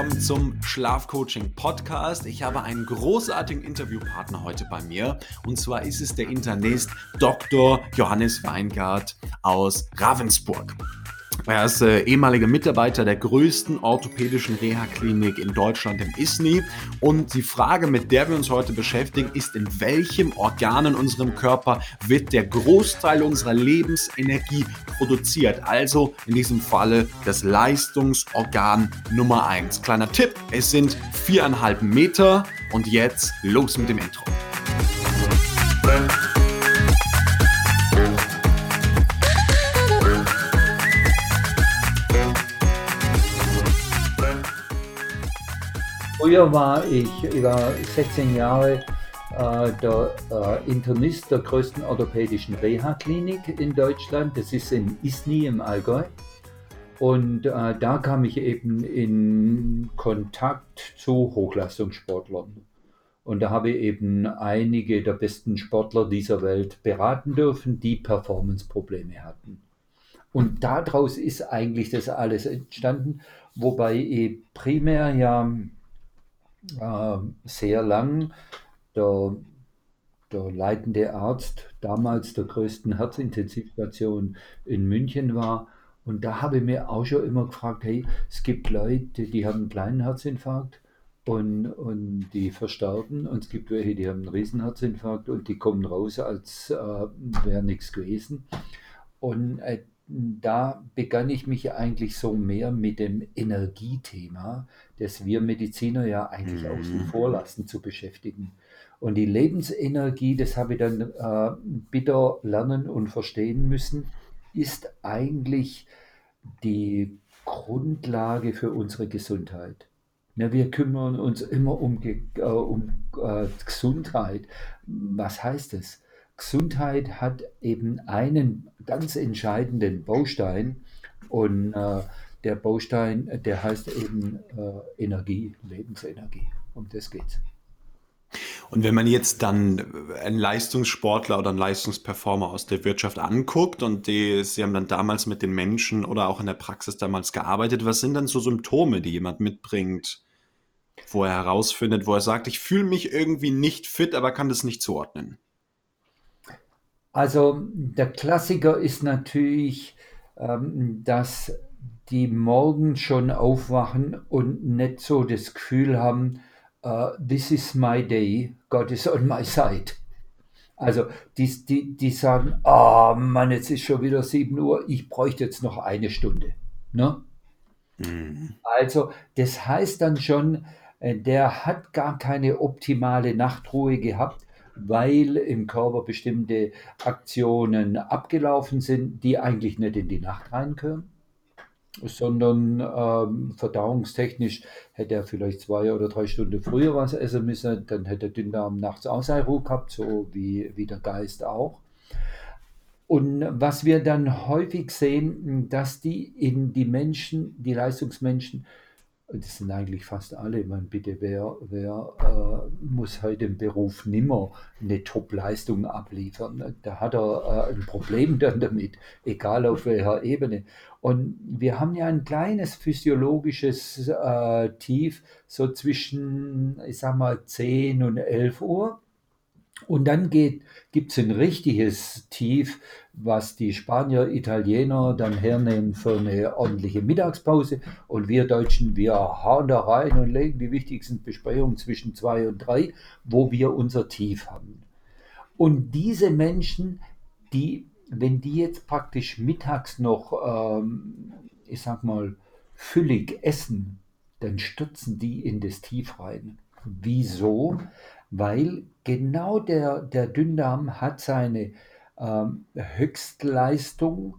willkommen zum Schlafcoaching Podcast. Ich habe einen großartigen Interviewpartner heute bei mir und zwar ist es der Internist Dr. Johannes Weingart aus Ravensburg. Er ist äh, ehemaliger Mitarbeiter der größten orthopädischen Reha-Klinik in Deutschland im ISNI. Und die Frage, mit der wir uns heute beschäftigen, ist, in welchem Organ in unserem Körper wird der Großteil unserer Lebensenergie produziert? Also in diesem Falle das Leistungsorgan Nummer 1. Kleiner Tipp, es sind viereinhalb Meter und jetzt los mit dem Intro. Früher war ich über 16 Jahre äh, der äh, Internist der größten orthopädischen Reha-Klinik in Deutschland. Das ist in Isny im Allgäu. Und äh, da kam ich eben in Kontakt zu Hochleistungssportlern. Und da habe ich eben einige der besten Sportler dieser Welt beraten dürfen, die Performance-Probleme hatten. Und daraus ist eigentlich das alles entstanden, wobei ich primär ja äh, sehr lang der, der leitende Arzt damals der größten Herzintensivstation in München war. Und da habe ich mir auch schon immer gefragt, hey, es gibt Leute, die haben einen kleinen Herzinfarkt und, und die versterben. Und es gibt welche, die haben einen Riesenherzinfarkt und die kommen raus, als äh, wäre nichts gewesen. Und äh, da begann ich mich eigentlich so mehr mit dem Energiethema, das wir Mediziner ja eigentlich mhm. außen vor lassen, zu beschäftigen. Und die Lebensenergie, das habe ich dann äh, bitter lernen und verstehen müssen, ist eigentlich die Grundlage für unsere Gesundheit. Ja, wir kümmern uns immer um, äh, um äh, Gesundheit. Was heißt es? Gesundheit hat eben einen ganz entscheidenden Baustein und äh, der Baustein, der heißt eben äh, Energie, Lebensenergie. Um das geht's. Und wenn man jetzt dann einen Leistungssportler oder einen Leistungsperformer aus der Wirtschaft anguckt und die, Sie haben dann damals mit den Menschen oder auch in der Praxis damals gearbeitet, was sind dann so Symptome, die jemand mitbringt, wo er herausfindet, wo er sagt, ich fühle mich irgendwie nicht fit, aber kann das nicht zuordnen? Also der Klassiker ist natürlich, ähm, dass die morgen schon aufwachen und nicht so das Gefühl haben, uh, this is my day, God is on my side. Also die, die, die sagen, ah oh Mann, jetzt ist schon wieder 7 Uhr, ich bräuchte jetzt noch eine Stunde. Ne? Mhm. Also das heißt dann schon, äh, der hat gar keine optimale Nachtruhe gehabt, weil im Körper bestimmte Aktionen abgelaufen sind, die eigentlich nicht in die Nacht reinkönnen, sondern ähm, verdauungstechnisch hätte er vielleicht zwei oder drei Stunden früher was essen müssen, dann hätte der Dünndarm nachts auch seine Ruhe gehabt, so wie, wie der Geist auch. Und was wir dann häufig sehen, dass die in die Menschen, die Leistungsmenschen, das sind eigentlich fast alle. Ich meine, bitte, wer, wer äh, muss heute im Beruf nimmer eine Top-Leistung abliefern? Da hat er äh, ein Problem dann damit, egal auf welcher Ebene. Und wir haben ja ein kleines physiologisches äh, Tief, so zwischen, ich sag mal, 10 und 11 Uhr. Und dann gibt es ein richtiges Tief, was die Spanier, Italiener dann hernehmen für eine ordentliche Mittagspause. Und wir Deutschen, wir hauen da rein und legen die wichtigsten Besprechungen zwischen zwei und drei, wo wir unser Tief haben. Und diese Menschen, die, wenn die jetzt praktisch mittags noch, ähm, ich sag mal, füllig essen, dann stürzen die in das Tief rein. Wieso? Weil genau der, der Dünndarm hat seine ähm, Höchstleistung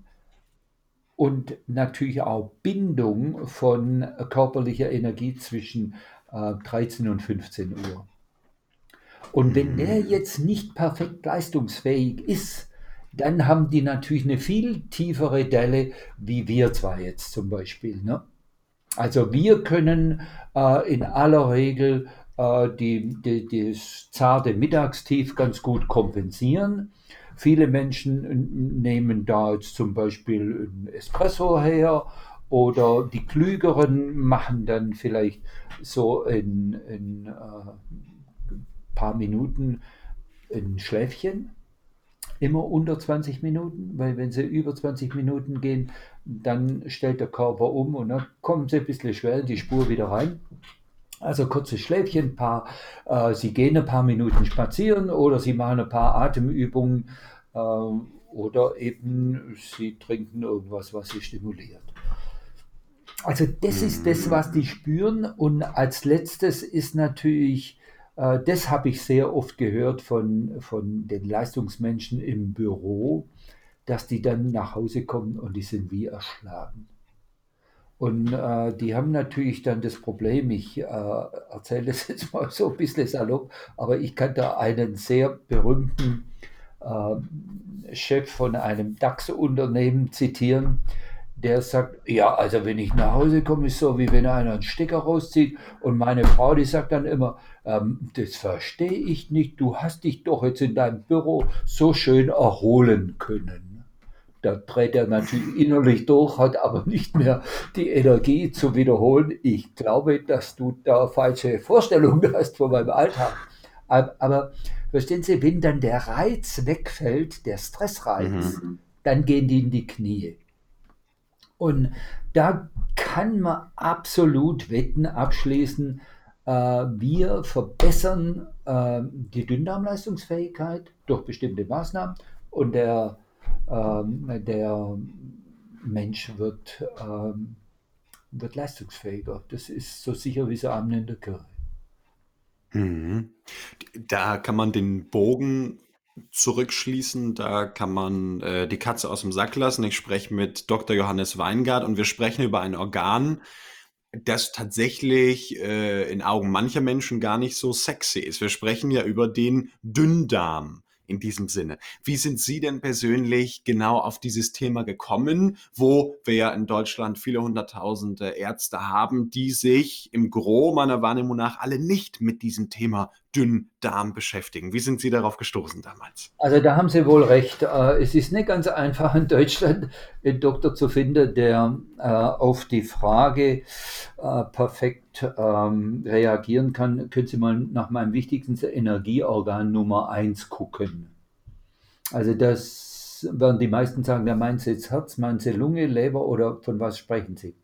und natürlich auch Bindung von körperlicher Energie zwischen äh, 13 und 15 Uhr. Und wenn der mhm. jetzt nicht perfekt leistungsfähig ist, dann haben die natürlich eine viel tiefere Delle, wie wir zwar jetzt zum Beispiel. Ne? Also wir können äh, in aller Regel die, die, das zarte Mittagstief ganz gut kompensieren. Viele Menschen nehmen da jetzt zum Beispiel ein Espresso her Oder die Klügeren machen dann vielleicht so in, in äh, paar Minuten ein Schläfchen, immer unter 20 Minuten, weil wenn sie über 20 Minuten gehen, dann stellt der Körper um und dann kommen sie ein bisschen schwer in die Spur wieder rein. Also kurzes Schläfchen, paar, äh, Sie gehen ein paar Minuten spazieren oder Sie machen ein paar Atemübungen äh, oder eben Sie trinken irgendwas, was Sie stimuliert. Also das ist das, was die spüren. Und als letztes ist natürlich, äh, das habe ich sehr oft gehört von, von den Leistungsmenschen im Büro, dass die dann nach Hause kommen und die sind wie erschlagen. Und äh, die haben natürlich dann das Problem, ich äh, erzähle das jetzt mal so ein bisschen salopp, aber ich kann da einen sehr berühmten äh, Chef von einem DAX-Unternehmen zitieren, der sagt, ja, also wenn ich nach Hause komme, ist so, wie wenn einer einen Stecker rauszieht. Und meine Frau, die sagt dann immer, ähm, das verstehe ich nicht, du hast dich doch jetzt in deinem Büro so schön erholen können. Da dreht er natürlich innerlich durch, hat aber nicht mehr die Energie zu wiederholen. Ich glaube, dass du da falsche Vorstellungen hast von meinem Alltag. Aber verstehen Sie, wenn dann der Reiz wegfällt, der Stressreiz, mhm. dann gehen die in die Knie. Und da kann man absolut Wetten abschließen. Äh, wir verbessern äh, die Dünndarmleistungsfähigkeit durch bestimmte Maßnahmen und der ähm, der Mensch wird, ähm, wird leistungsfähiger. Das ist so sicher wie so Amen in der Kirche. Mhm. Da kann man den Bogen zurückschließen, da kann man äh, die Katze aus dem Sack lassen. Ich spreche mit Dr. Johannes Weingart und wir sprechen über ein Organ, das tatsächlich äh, in Augen mancher Menschen gar nicht so sexy ist. Wir sprechen ja über den Dünndarm in diesem Sinne. Wie sind Sie denn persönlich genau auf dieses Thema gekommen, wo wir ja in Deutschland viele hunderttausende Ärzte haben, die sich im Gro meiner Wahrnehmung nach alle nicht mit diesem Thema Dünndarm beschäftigen. Wie sind Sie darauf gestoßen damals? Also da haben Sie wohl recht. Äh, es ist nicht ganz einfach in Deutschland einen Doktor zu finden, der äh, auf die Frage äh, perfekt ähm, reagieren kann. Können Sie mal nach meinem wichtigsten Energieorgan Nummer 1 gucken. Also das werden die meisten sagen, da meinen Sie jetzt Herz, meinen Sie Lunge, Leber oder von was sprechen Sie?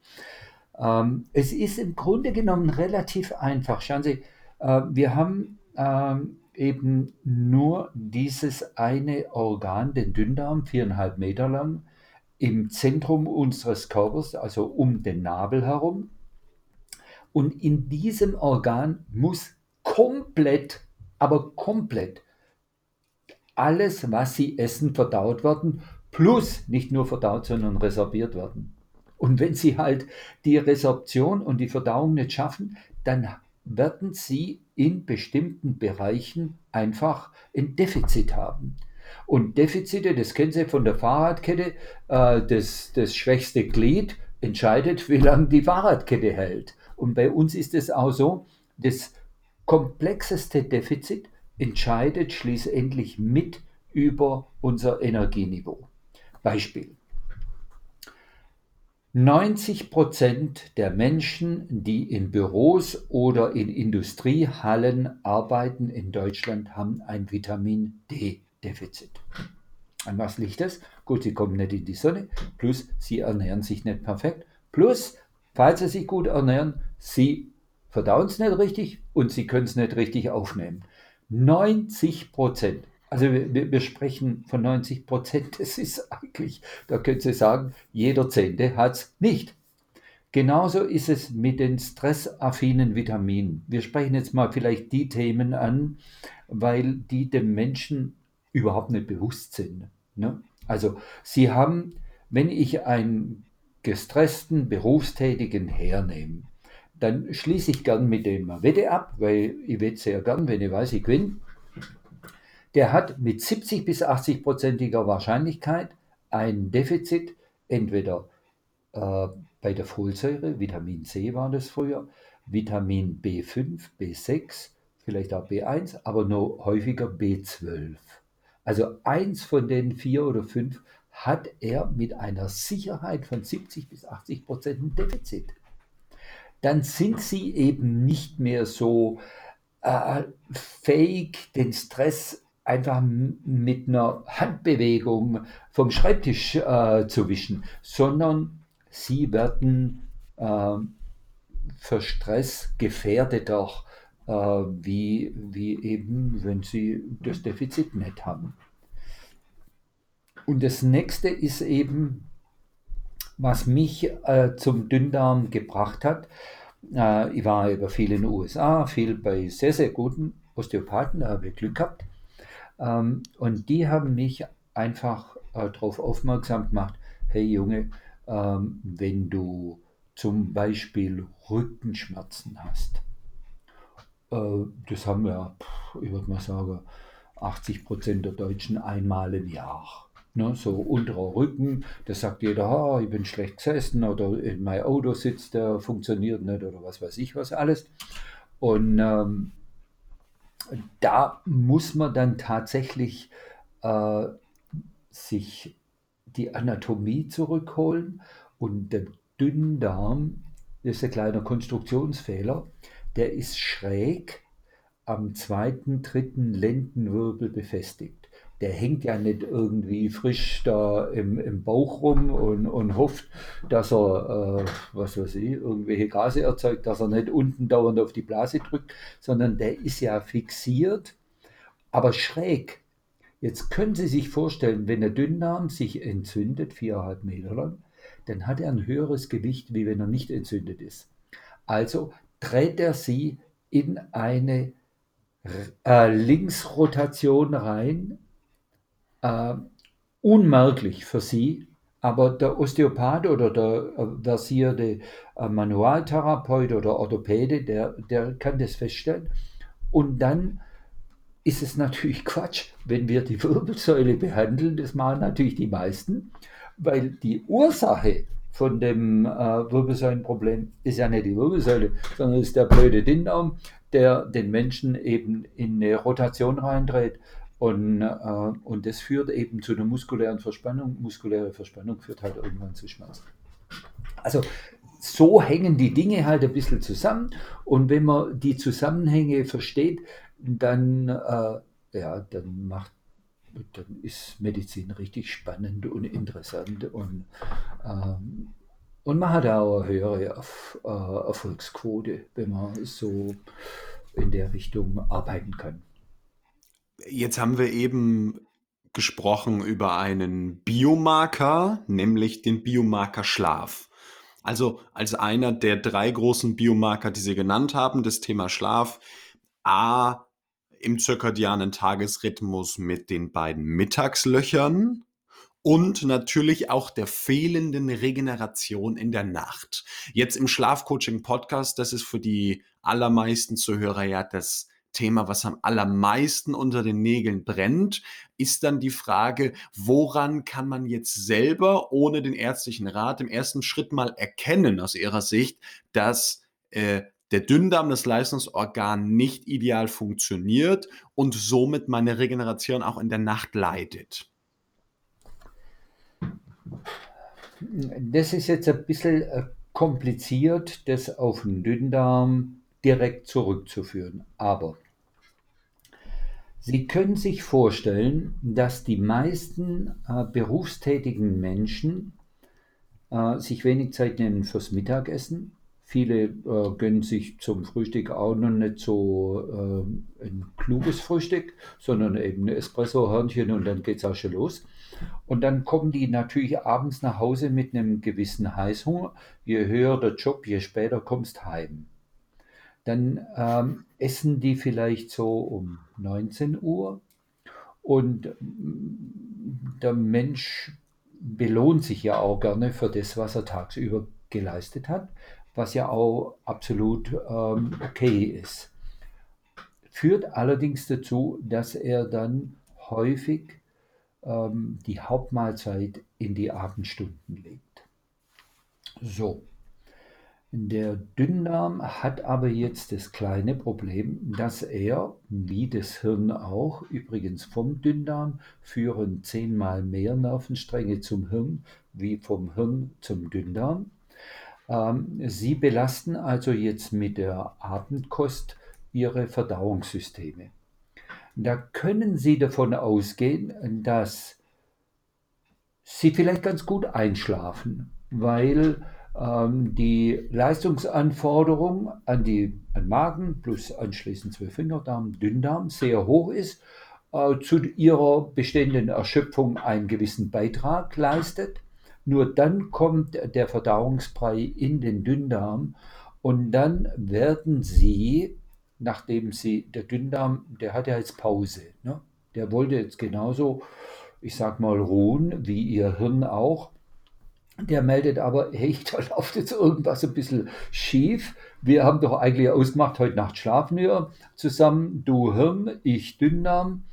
Ähm, es ist im Grunde genommen relativ einfach. Schauen Sie, wir haben ähm, eben nur dieses eine Organ, den Dünndarm, viereinhalb Meter lang, im Zentrum unseres Körpers, also um den Nabel herum. Und in diesem Organ muss komplett, aber komplett alles, was Sie essen, verdaut werden, plus nicht nur verdaut, sondern resorbiert werden. Und wenn Sie halt die Resorption und die Verdauung nicht schaffen, dann werden Sie in bestimmten Bereichen einfach ein Defizit haben. Und Defizite, das kennen Sie von der Fahrradkette, äh, das, das schwächste Glied entscheidet, wie lange die Fahrradkette hält. Und bei uns ist es auch so, das komplexeste Defizit entscheidet schließlich mit über unser Energieniveau. Beispiel. 90 Prozent der Menschen, die in Büros oder in Industriehallen arbeiten in Deutschland, haben ein Vitamin D-Defizit. An was liegt das? Gut, sie kommen nicht in die Sonne, plus sie ernähren sich nicht perfekt, plus, falls sie sich gut ernähren, sie verdauen es nicht richtig und sie können es nicht richtig aufnehmen. 90 Prozent. Also wir, wir, sprechen von 90 Prozent. Das ist eigentlich, da können Sie sagen, jeder Zehnte hat es nicht. Genauso ist es mit den stressaffinen Vitaminen. Wir sprechen jetzt mal vielleicht die Themen an, weil die dem Menschen überhaupt nicht bewusst sind. Ne? Also Sie haben, wenn ich einen gestressten, berufstätigen hernehme, dann schließe ich gern mit dem Wette ab, weil ich wette sehr gern, wenn ich weiß, ich gewinne der hat mit 70 bis 80 prozentiger Wahrscheinlichkeit ein Defizit, entweder äh, bei der Folsäure, Vitamin C war das früher, Vitamin B5, B6, vielleicht auch B1, aber nur häufiger B12. Also eins von den vier oder fünf hat er mit einer Sicherheit von 70 bis 80 Prozent ein Defizit. Dann sind sie eben nicht mehr so äh, fähig, den Stress einfach mit einer Handbewegung vom Schreibtisch äh, zu wischen, sondern sie werden äh, für Stress gefährdeter, äh, wie, wie eben, wenn sie das Defizit nicht haben. Und das nächste ist eben, was mich äh, zum Dünndarm gebracht hat. Äh, ich war über viel in den USA, viel bei sehr, sehr guten Osteopathen, da habe ich Glück gehabt. Ähm, und die haben mich einfach äh, darauf aufmerksam gemacht, hey Junge, ähm, wenn du zum Beispiel Rückenschmerzen hast, äh, das haben ja, ich würde mal sagen, 80 Prozent der Deutschen einmal im Jahr. Ne, so unterer Rücken, da sagt jeder, ah, ich bin schlecht gesessen oder in meinem Auto sitzt, der funktioniert nicht oder was weiß ich was alles. Und ähm, da muss man dann tatsächlich äh, sich die Anatomie zurückholen und der Dünndarm ist ein kleiner Konstruktionsfehler, der ist schräg am zweiten, dritten Lendenwirbel befestigt. Der hängt ja nicht irgendwie frisch da im, im Bauch rum und, und hofft, dass er, äh, was weiß ich, irgendwelche Gase erzeugt, dass er nicht unten dauernd auf die Blase drückt, sondern der ist ja fixiert, aber schräg. Jetzt können Sie sich vorstellen, wenn der Dünndarm sich entzündet, viereinhalb Meter lang, dann hat er ein höheres Gewicht, wie wenn er nicht entzündet ist. Also dreht er sie in eine äh, Linksrotation rein, äh, unmerklich für sie, aber der Osteopath oder der äh, versierte äh, Manualtherapeut oder Orthopäde, der, der kann das feststellen. Und dann ist es natürlich Quatsch, wenn wir die Wirbelsäule behandeln, das machen natürlich die meisten, weil die Ursache von dem äh, Wirbelsäulenproblem ist ja nicht die Wirbelsäule, sondern ist der blöde Dindarm, der den Menschen eben in eine Rotation reindreht. Und, äh, und das führt eben zu einer muskulären Verspannung. Muskuläre Verspannung führt halt irgendwann zu Schmerzen. Also so hängen die Dinge halt ein bisschen zusammen. Und wenn man die Zusammenhänge versteht, dann, äh, ja, dann macht dann ist Medizin richtig spannend und interessant und, ähm, und man hat auch eine höhere Erf äh, Erfolgsquote, wenn man so in der Richtung arbeiten kann. Jetzt haben wir eben gesprochen über einen Biomarker, nämlich den Biomarker Schlaf. Also als einer der drei großen Biomarker, die Sie genannt haben, das Thema Schlaf. A, im zirkadianen Tagesrhythmus mit den beiden Mittagslöchern und natürlich auch der fehlenden Regeneration in der Nacht. Jetzt im Schlafcoaching-Podcast, das ist für die allermeisten Zuhörer ja das Thema, was am allermeisten unter den Nägeln brennt, ist dann die Frage, woran kann man jetzt selber ohne den ärztlichen Rat im ersten Schritt mal erkennen aus Ihrer Sicht, dass äh, der Dünndarm, das Leistungsorgan, nicht ideal funktioniert und somit meine Regeneration auch in der Nacht leidet? Das ist jetzt ein bisschen äh, kompliziert, das auf den Dünndarm direkt zurückzuführen. Aber Sie können sich vorstellen, dass die meisten äh, berufstätigen Menschen äh, sich wenig Zeit nehmen fürs Mittagessen Viele äh, gönnen sich zum Frühstück auch noch nicht so äh, ein kluges Frühstück, sondern eben ein Espresso-Hörnchen und dann geht es auch schon los. Und dann kommen die natürlich abends nach Hause mit einem gewissen Heißhunger. Je höher der Job, je später kommst heim. Dann ähm, essen die vielleicht so um 19 Uhr und mm, der Mensch belohnt sich ja auch gerne für das, was er tagsüber geleistet hat was ja auch absolut ähm, okay ist. Führt allerdings dazu, dass er dann häufig ähm, die Hauptmahlzeit in die Abendstunden legt. So, Der Dünndarm hat aber jetzt das kleine Problem, dass er, wie das Hirn auch, übrigens vom Dünndarm führen zehnmal mehr Nervenstränge zum Hirn wie vom Hirn zum Dünndarm. Ähm, Sie belasten also jetzt mit der Abendkost Ihre Verdauungssysteme. Da können Sie davon ausgehen, dass Sie vielleicht ganz gut einschlafen, weil die Leistungsanforderung an, die, an Magen plus anschließend Zwölffingerdarm, Dünndarm sehr hoch ist, äh, zu ihrer bestehenden Erschöpfung einen gewissen Beitrag leistet. Nur dann kommt der Verdauungsbrei in den Dünndarm und dann werden sie, nachdem sie, der Dünndarm, der hat ja jetzt Pause, ne? der wollte jetzt genauso, ich sag mal, ruhen, wie ihr Hirn auch. Der meldet aber, hey, da läuft jetzt irgendwas ein bisschen schief. Wir haben doch eigentlich ausgemacht, heute Nacht schlafen wir zusammen, du Hirn, ich Dünndarm.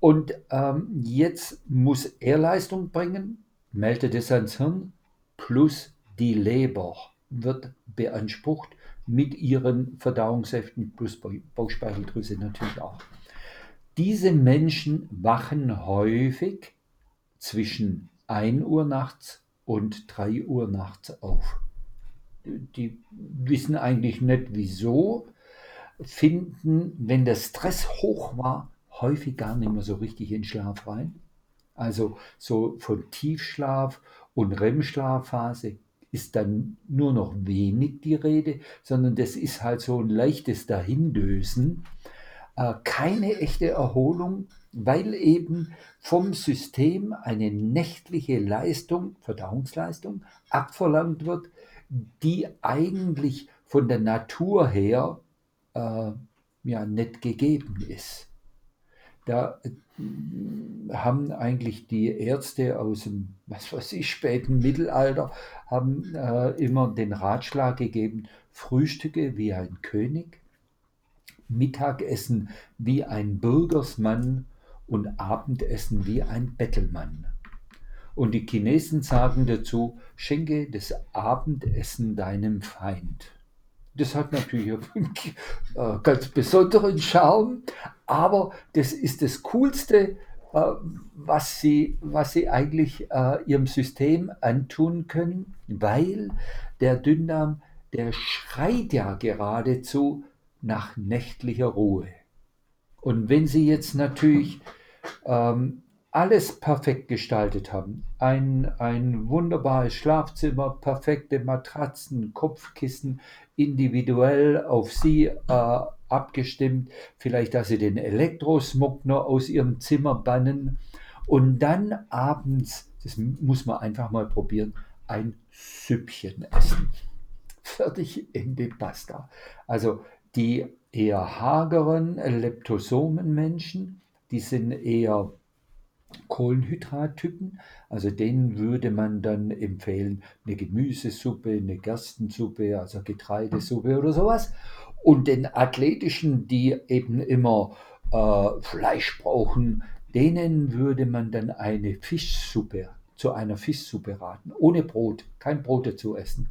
Und ähm, jetzt muss er Leistung bringen, meldet es ans Hirn, plus die Leber wird beansprucht mit ihren Verdauungssäften plus Bauchspeicheldrüse natürlich auch. Diese Menschen wachen häufig zwischen 1 Uhr nachts und 3 Uhr nachts auf. Die wissen eigentlich nicht wieso, finden, wenn der Stress hoch war, häufig gar nicht mehr so richtig in Schlaf rein. Also so von Tiefschlaf und REM-Schlafphase ist dann nur noch wenig die Rede, sondern das ist halt so ein leichtes Dahindösen. Äh, keine echte Erholung, weil eben vom System eine nächtliche Leistung, Verdauungsleistung, abverlangt wird, die eigentlich von der Natur her äh, ja nicht gegeben ist. Da äh, haben eigentlich die Ärzte aus dem, was weiß ich, späten Mittelalter, haben äh, immer den Ratschlag gegeben, Frühstücke wie ein König, Mittagessen wie ein Bürgersmann und Abendessen wie ein Bettelmann. Und die Chinesen sagen dazu, schenke das Abendessen deinem Feind. Das hat natürlich einen ganz besonderen Charme, aber das ist das Coolste, äh, was, sie, was sie eigentlich äh, ihrem System antun können, weil der Dünndarm, der schreit ja geradezu nach nächtlicher Ruhe. Und wenn Sie jetzt natürlich ähm, alles perfekt gestaltet haben, ein, ein wunderbares Schlafzimmer, perfekte Matratzen, Kopfkissen, individuell auf Sie äh, abgestimmt, vielleicht, dass Sie den Elektrosmog noch aus Ihrem Zimmer bannen und dann abends, das muss man einfach mal probieren, ein Süppchen essen. Fertig in die Pasta. Also die eher hageren Leptosomenmenschen, die sind eher Kohlenhydrattypen. Also denen würde man dann empfehlen, eine Gemüsesuppe, eine Gerstensuppe, also Getreidesuppe oder sowas. Und den athletischen, die eben immer äh, Fleisch brauchen, denen würde man dann eine Fischsuppe zu einer Fischsuppe raten, ohne Brot, kein Brot dazu essen.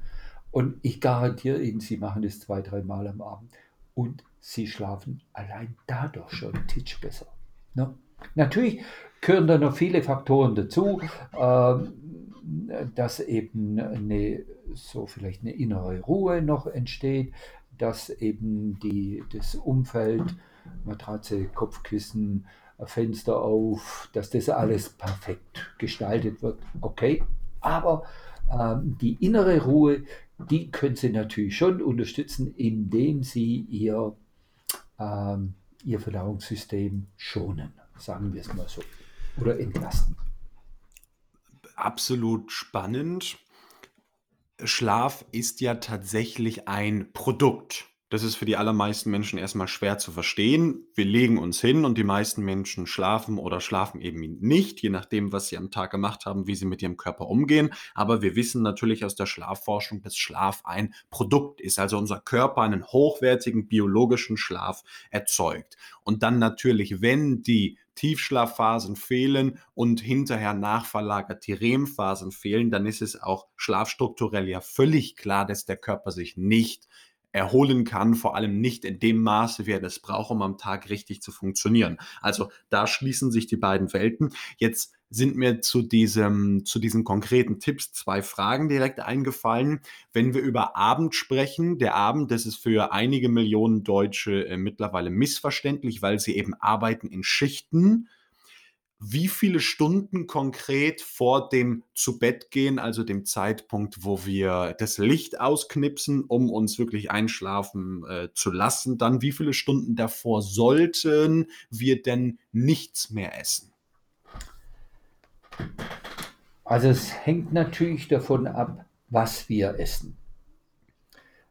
Und ich garantiere Ihnen, Sie machen das zwei, drei Mal am Abend und Sie schlafen allein dadurch schon ein Titsch besser. Ne? Natürlich gehören da noch viele Faktoren dazu, äh, dass eben eine, so vielleicht eine innere Ruhe noch entsteht, dass eben die, das Umfeld, Matratze, Kopfkissen, Fenster auf, dass das alles perfekt gestaltet wird. Okay, aber ähm, die innere Ruhe, die können Sie natürlich schon unterstützen, indem Sie Ihr, ähm, Ihr Verdauungssystem schonen, sagen wir es mal so, oder entlasten. Absolut spannend. Schlaf ist ja tatsächlich ein Produkt. Das ist für die allermeisten Menschen erstmal schwer zu verstehen. Wir legen uns hin und die meisten Menschen schlafen oder schlafen eben nicht, je nachdem, was sie am Tag gemacht haben, wie sie mit ihrem Körper umgehen. Aber wir wissen natürlich aus der Schlafforschung, dass Schlaf ein Produkt ist, also unser Körper einen hochwertigen biologischen Schlaf erzeugt. Und dann natürlich, wenn die Tiefschlafphasen fehlen und hinterher nachverlagert die REM-Phasen fehlen, dann ist es auch schlafstrukturell ja völlig klar, dass der Körper sich nicht erholen kann, vor allem nicht in dem Maße, wie er das braucht, um am Tag richtig zu funktionieren. Also da schließen sich die beiden Welten. Jetzt sind mir zu diesem, zu diesen konkreten Tipps zwei Fragen direkt eingefallen. Wenn wir über Abend sprechen, der Abend, das ist für einige Millionen Deutsche äh, mittlerweile missverständlich, weil sie eben arbeiten in Schichten wie viele Stunden konkret vor dem zu Bett gehen, also dem Zeitpunkt, wo wir das Licht ausknipsen, um uns wirklich einschlafen äh, zu lassen, dann wie viele Stunden davor sollten wir denn nichts mehr essen? Also es hängt natürlich davon ab, was wir essen.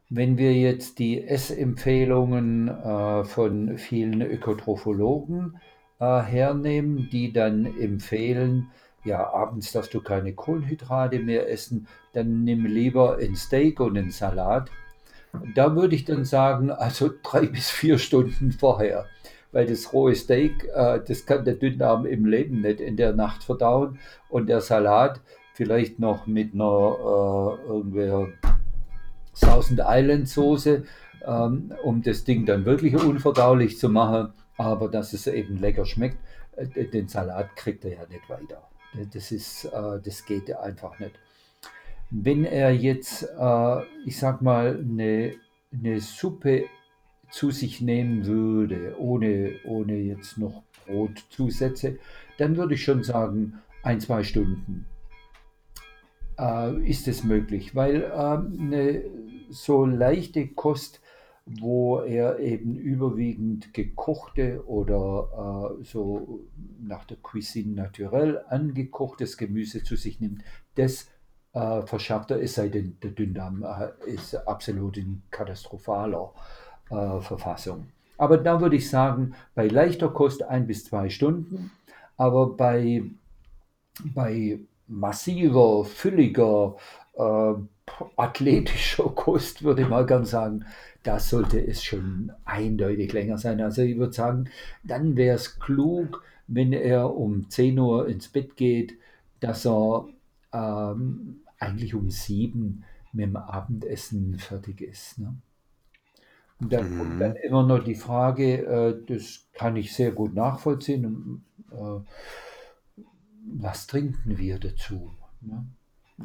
Wenn wir jetzt die Essempfehlungen äh, von vielen Ökotrophologen äh, hernehmen, die dann empfehlen, ja, abends darfst du keine Kohlenhydrate mehr essen, dann nimm lieber ein Steak und einen Salat. Da würde ich dann sagen, also drei bis vier Stunden vorher, weil das rohe Steak, äh, das kann der Dünndarm im Leben nicht in der Nacht verdauen und der Salat vielleicht noch mit einer äh, irgendwer Thousand Island Soße, ähm, um das Ding dann wirklich unverdaulich zu machen aber dass es eben lecker schmeckt, äh, den Salat kriegt er ja nicht weiter. Das, ist, äh, das geht einfach nicht. Wenn er jetzt, äh, ich sag mal, eine, eine Suppe zu sich nehmen würde, ohne, ohne jetzt noch Brotzusätze, dann würde ich schon sagen, ein, zwei Stunden ist es möglich, weil eine so leichte Kost wo er eben überwiegend gekochte oder äh, so nach der Cuisine naturelle angekochtes Gemüse zu sich nimmt, das äh, verschafft er, es sei denn, der Dünndarm äh, ist absolut in katastrophaler äh, Verfassung. Aber da würde ich sagen, bei leichter Kost ein bis zwei Stunden, aber bei, bei massiver, fülliger, äh, athletischer Kost würde ich mal gern sagen, da sollte es schon eindeutig länger sein. Also ich würde sagen, dann wäre es klug, wenn er um 10 Uhr ins Bett geht, dass er ähm, eigentlich um 7 mit dem Abendessen fertig ist. Ne? Und dann mhm. kommt dann immer noch die Frage, äh, das kann ich sehr gut nachvollziehen, äh, was trinken wir dazu? Ne?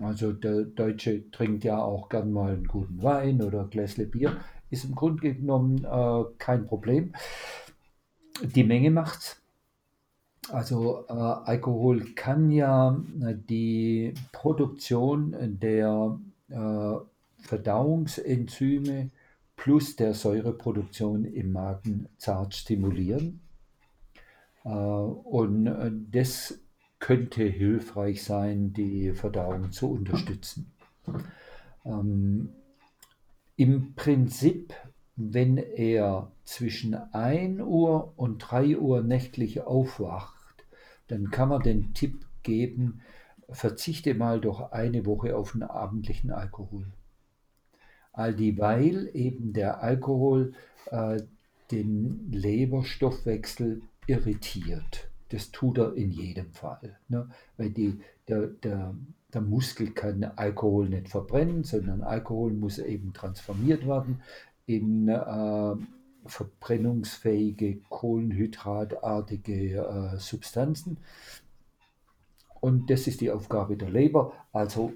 Also der Deutsche trinkt ja auch gern mal einen guten Wein oder ein Gläsle Bier ist im Grunde genommen äh, kein Problem. Die Menge macht's. Also äh, Alkohol kann ja äh, die Produktion der äh, Verdauungsenzyme plus der Säureproduktion im Magen zart stimulieren. Äh, und äh, das könnte hilfreich sein, die Verdauung zu unterstützen. Ähm, im Prinzip, wenn er zwischen 1 Uhr und 3 Uhr nächtlich aufwacht, dann kann man den Tipp geben, verzichte mal doch eine Woche auf den abendlichen Alkohol. All dieweil eben der Alkohol äh, den Leberstoffwechsel irritiert. Das tut er in jedem Fall. Ne? Weil die, der, der, der Muskel kann Alkohol nicht verbrennen, sondern Alkohol muss eben transformiert werden in äh, verbrennungsfähige kohlenhydratartige äh, Substanzen. Und das ist die Aufgabe der Leber. Also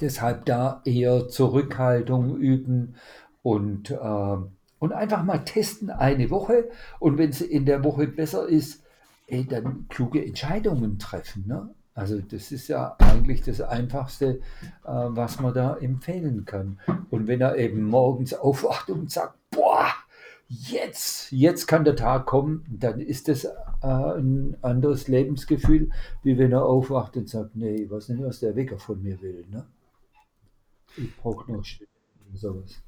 deshalb da eher Zurückhaltung üben und, äh, und einfach mal testen eine Woche. Und wenn es in der Woche besser ist, ey, dann kluge Entscheidungen treffen. Ne? Also das ist ja eigentlich das Einfachste, äh, was man da empfehlen kann. Und wenn er eben morgens aufwacht und sagt, boah, jetzt, jetzt kann der Tag kommen, dann ist das äh, ein anderes Lebensgefühl, wie wenn er aufwacht und sagt, nee, ich weiß nicht, was der Wecker von mir will. Ne? Ich brauche noch sowas.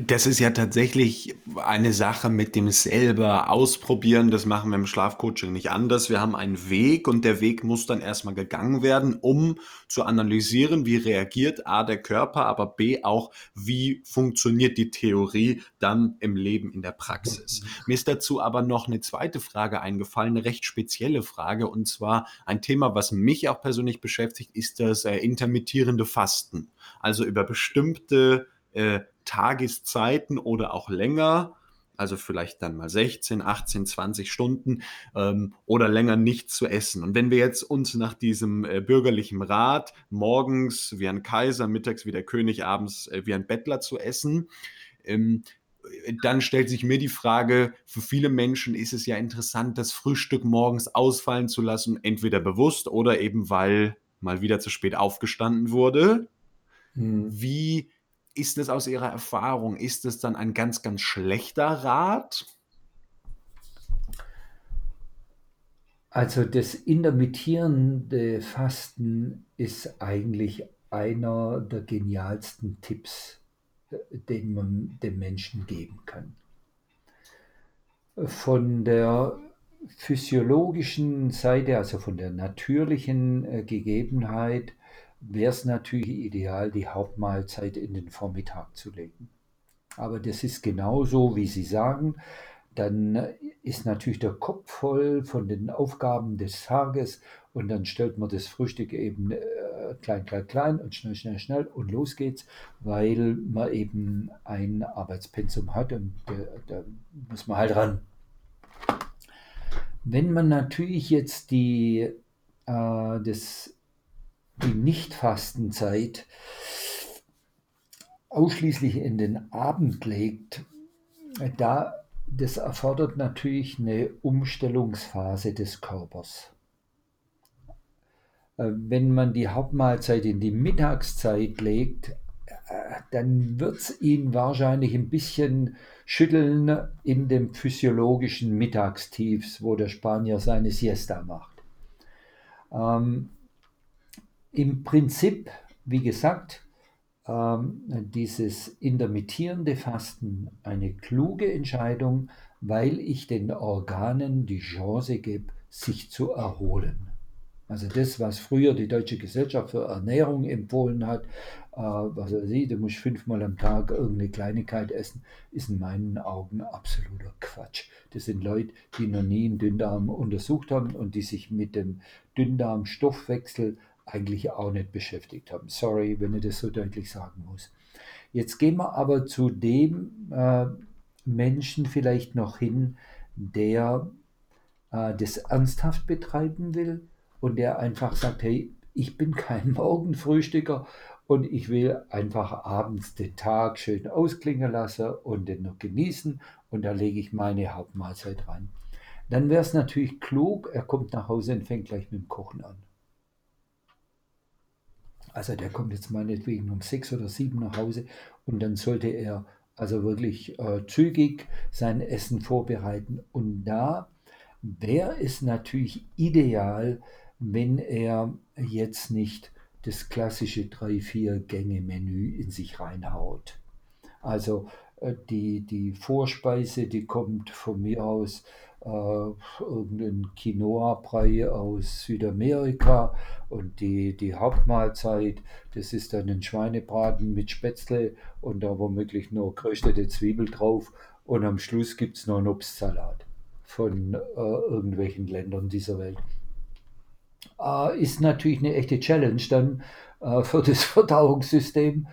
Das ist ja tatsächlich eine Sache mit dem selber ausprobieren. Das machen wir im Schlafcoaching nicht anders. Wir haben einen Weg und der Weg muss dann erstmal gegangen werden, um zu analysieren, wie reagiert A der Körper, aber B auch, wie funktioniert die Theorie dann im Leben in der Praxis. Mir ist dazu aber noch eine zweite Frage eingefallen, eine recht spezielle Frage und zwar ein Thema, was mich auch persönlich beschäftigt, ist das äh, intermittierende Fasten. Also über bestimmte äh, Tageszeiten oder auch länger, also vielleicht dann mal 16, 18, 20 Stunden ähm, oder länger nichts zu essen. Und wenn wir jetzt uns nach diesem äh, bürgerlichen Rat morgens wie ein Kaiser, mittags wie der König, abends äh, wie ein Bettler zu essen, ähm, dann stellt sich mir die Frage, für viele Menschen ist es ja interessant, das Frühstück morgens ausfallen zu lassen, entweder bewusst oder eben weil mal wieder zu spät aufgestanden wurde. Hm. Wie ist es aus Ihrer Erfahrung, ist es dann ein ganz, ganz schlechter Rat? Also das intermittierende Fasten ist eigentlich einer der genialsten Tipps, den man dem Menschen geben kann. Von der physiologischen Seite, also von der natürlichen äh, Gegebenheit, wäre es natürlich ideal, die Hauptmahlzeit in den Vormittag zu legen. Aber das ist genauso, wie Sie sagen. Dann ist natürlich der Kopf voll von den Aufgaben des Tages und dann stellt man das Frühstück eben äh, klein, klein, klein und schnell, schnell, schnell und los geht's, weil man eben ein Arbeitspensum hat und da muss man halt ran. Wenn man natürlich jetzt die, äh, das die Nichtfastenzeit ausschließlich in den Abend legt, da das erfordert natürlich eine Umstellungsphase des Körpers. Äh, wenn man die Hauptmahlzeit in die Mittagszeit legt, äh, dann wird es ihn wahrscheinlich ein bisschen schütteln in dem physiologischen Mittagstiefs, wo der Spanier seine Siesta macht. Ähm, im Prinzip, wie gesagt, ähm, dieses intermittierende Fasten eine kluge Entscheidung, weil ich den Organen die Chance gebe, sich zu erholen. Also das, was früher die Deutsche Gesellschaft für Ernährung empfohlen hat, äh, was er sieht, du musst fünfmal am Tag irgendeine Kleinigkeit essen, ist in meinen Augen absoluter Quatsch. Das sind Leute, die noch nie einen Dünndarm untersucht haben und die sich mit dem Dünndarmstoffwechsel eigentlich auch nicht beschäftigt haben. Sorry, wenn ich das so deutlich sagen muss. Jetzt gehen wir aber zu dem äh, Menschen vielleicht noch hin, der äh, das ernsthaft betreiben will und der einfach sagt, hey, ich bin kein Morgenfrühstücker und ich will einfach abends den Tag schön ausklingen lassen und den noch genießen und da lege ich meine Hauptmahlzeit rein. Dann wäre es natürlich klug, er kommt nach Hause und fängt gleich mit dem Kochen an. Also der kommt jetzt meinetwegen um sechs oder sieben nach Hause und dann sollte er also wirklich äh, zügig sein Essen vorbereiten. Und da wäre es natürlich ideal, wenn er jetzt nicht das klassische 3-4-Gänge-Menü in sich reinhaut. Also äh, die, die Vorspeise, die kommt von mir aus äh, irgendein Quinoa-Brei aus Südamerika. Und die, die Hauptmahlzeit, das ist dann ein Schweinebraten mit Spätzle und da womöglich nur geröstete Zwiebel drauf. Und am Schluss gibt es noch einen Obstsalat von äh, irgendwelchen Ländern dieser Welt. Äh, ist natürlich eine echte Challenge dann äh, für das Verdauungssystem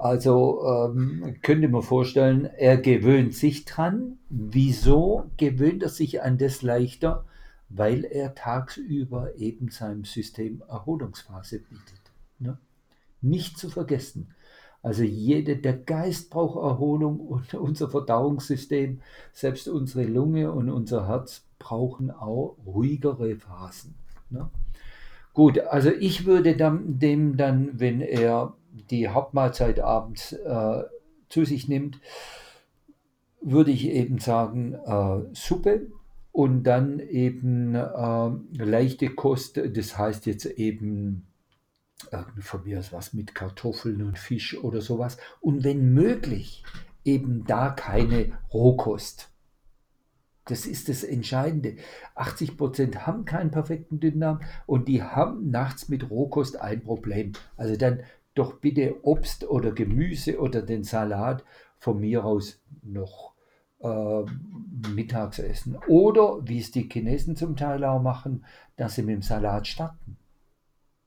also ähm, könnte man vorstellen, er gewöhnt sich dran. Wieso gewöhnt er sich an das leichter? Weil er tagsüber eben seinem System Erholungsphase bietet. Ne? Nicht zu vergessen. Also jede, der Geist braucht Erholung und unser Verdauungssystem, selbst unsere Lunge und unser Herz brauchen auch ruhigere Phasen. Ne? Gut, also ich würde dem dann, wenn er die Hauptmahlzeit abends äh, zu sich nimmt, würde ich eben sagen äh, Suppe und dann eben äh, leichte Kost, das heißt jetzt eben von mir aus was mit Kartoffeln und Fisch oder sowas. Und wenn möglich, eben da keine Rohkost. Das ist das Entscheidende. 80 Prozent haben keinen perfekten Dünndarm und die haben nachts mit Rohkost ein Problem. Also dann doch bitte Obst oder Gemüse oder den Salat von mir aus noch äh, mittags essen. Oder wie es die Chinesen zum Teil auch machen, dass sie mit dem Salat starten.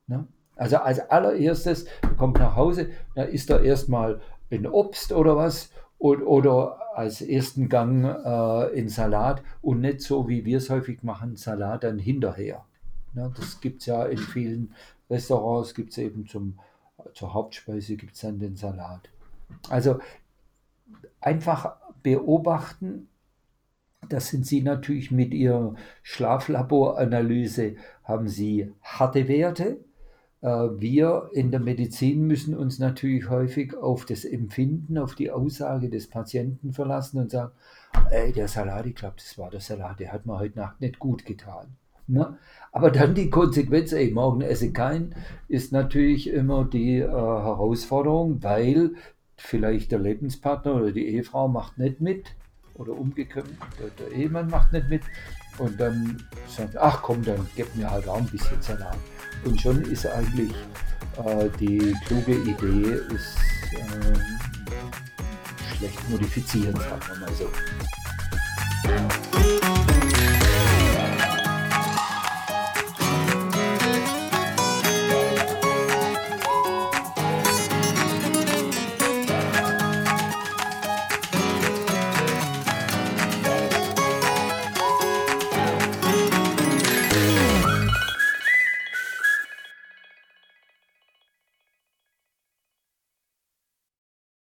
Ne? Also als allererstes, kommt nach Hause, da isst er erstmal ein Obst oder was und, oder als ersten Gang äh, in Salat und nicht so, wie wir es häufig machen, Salat dann hinterher. Ja, das gibt es ja in vielen Restaurants, gibt es eben zum, zur Hauptspeise gibt es dann den Salat. Also einfach beobachten, das sind Sie natürlich mit Ihrer Schlaflaboranalyse, haben Sie harte Werte, äh, wir in der Medizin müssen uns natürlich häufig auf das Empfinden, auf die Aussage des Patienten verlassen und sagen, ey, der Salat, ich glaube, das war der Salat, der hat mir heute Nacht nicht gut getan. Ne? Aber dann die Konsequenz, ey, morgen esse ich keinen, ist natürlich immer die äh, Herausforderung, weil vielleicht der Lebenspartner oder die Ehefrau macht nicht mit oder umgekehrt, der, der Ehemann macht nicht mit und dann sagt, ach komm, dann gib mir halt auch ein bisschen Salat. Und schon ist eigentlich äh, die kluge Idee, ist äh, schlecht modifizieren, sagen wir mal so.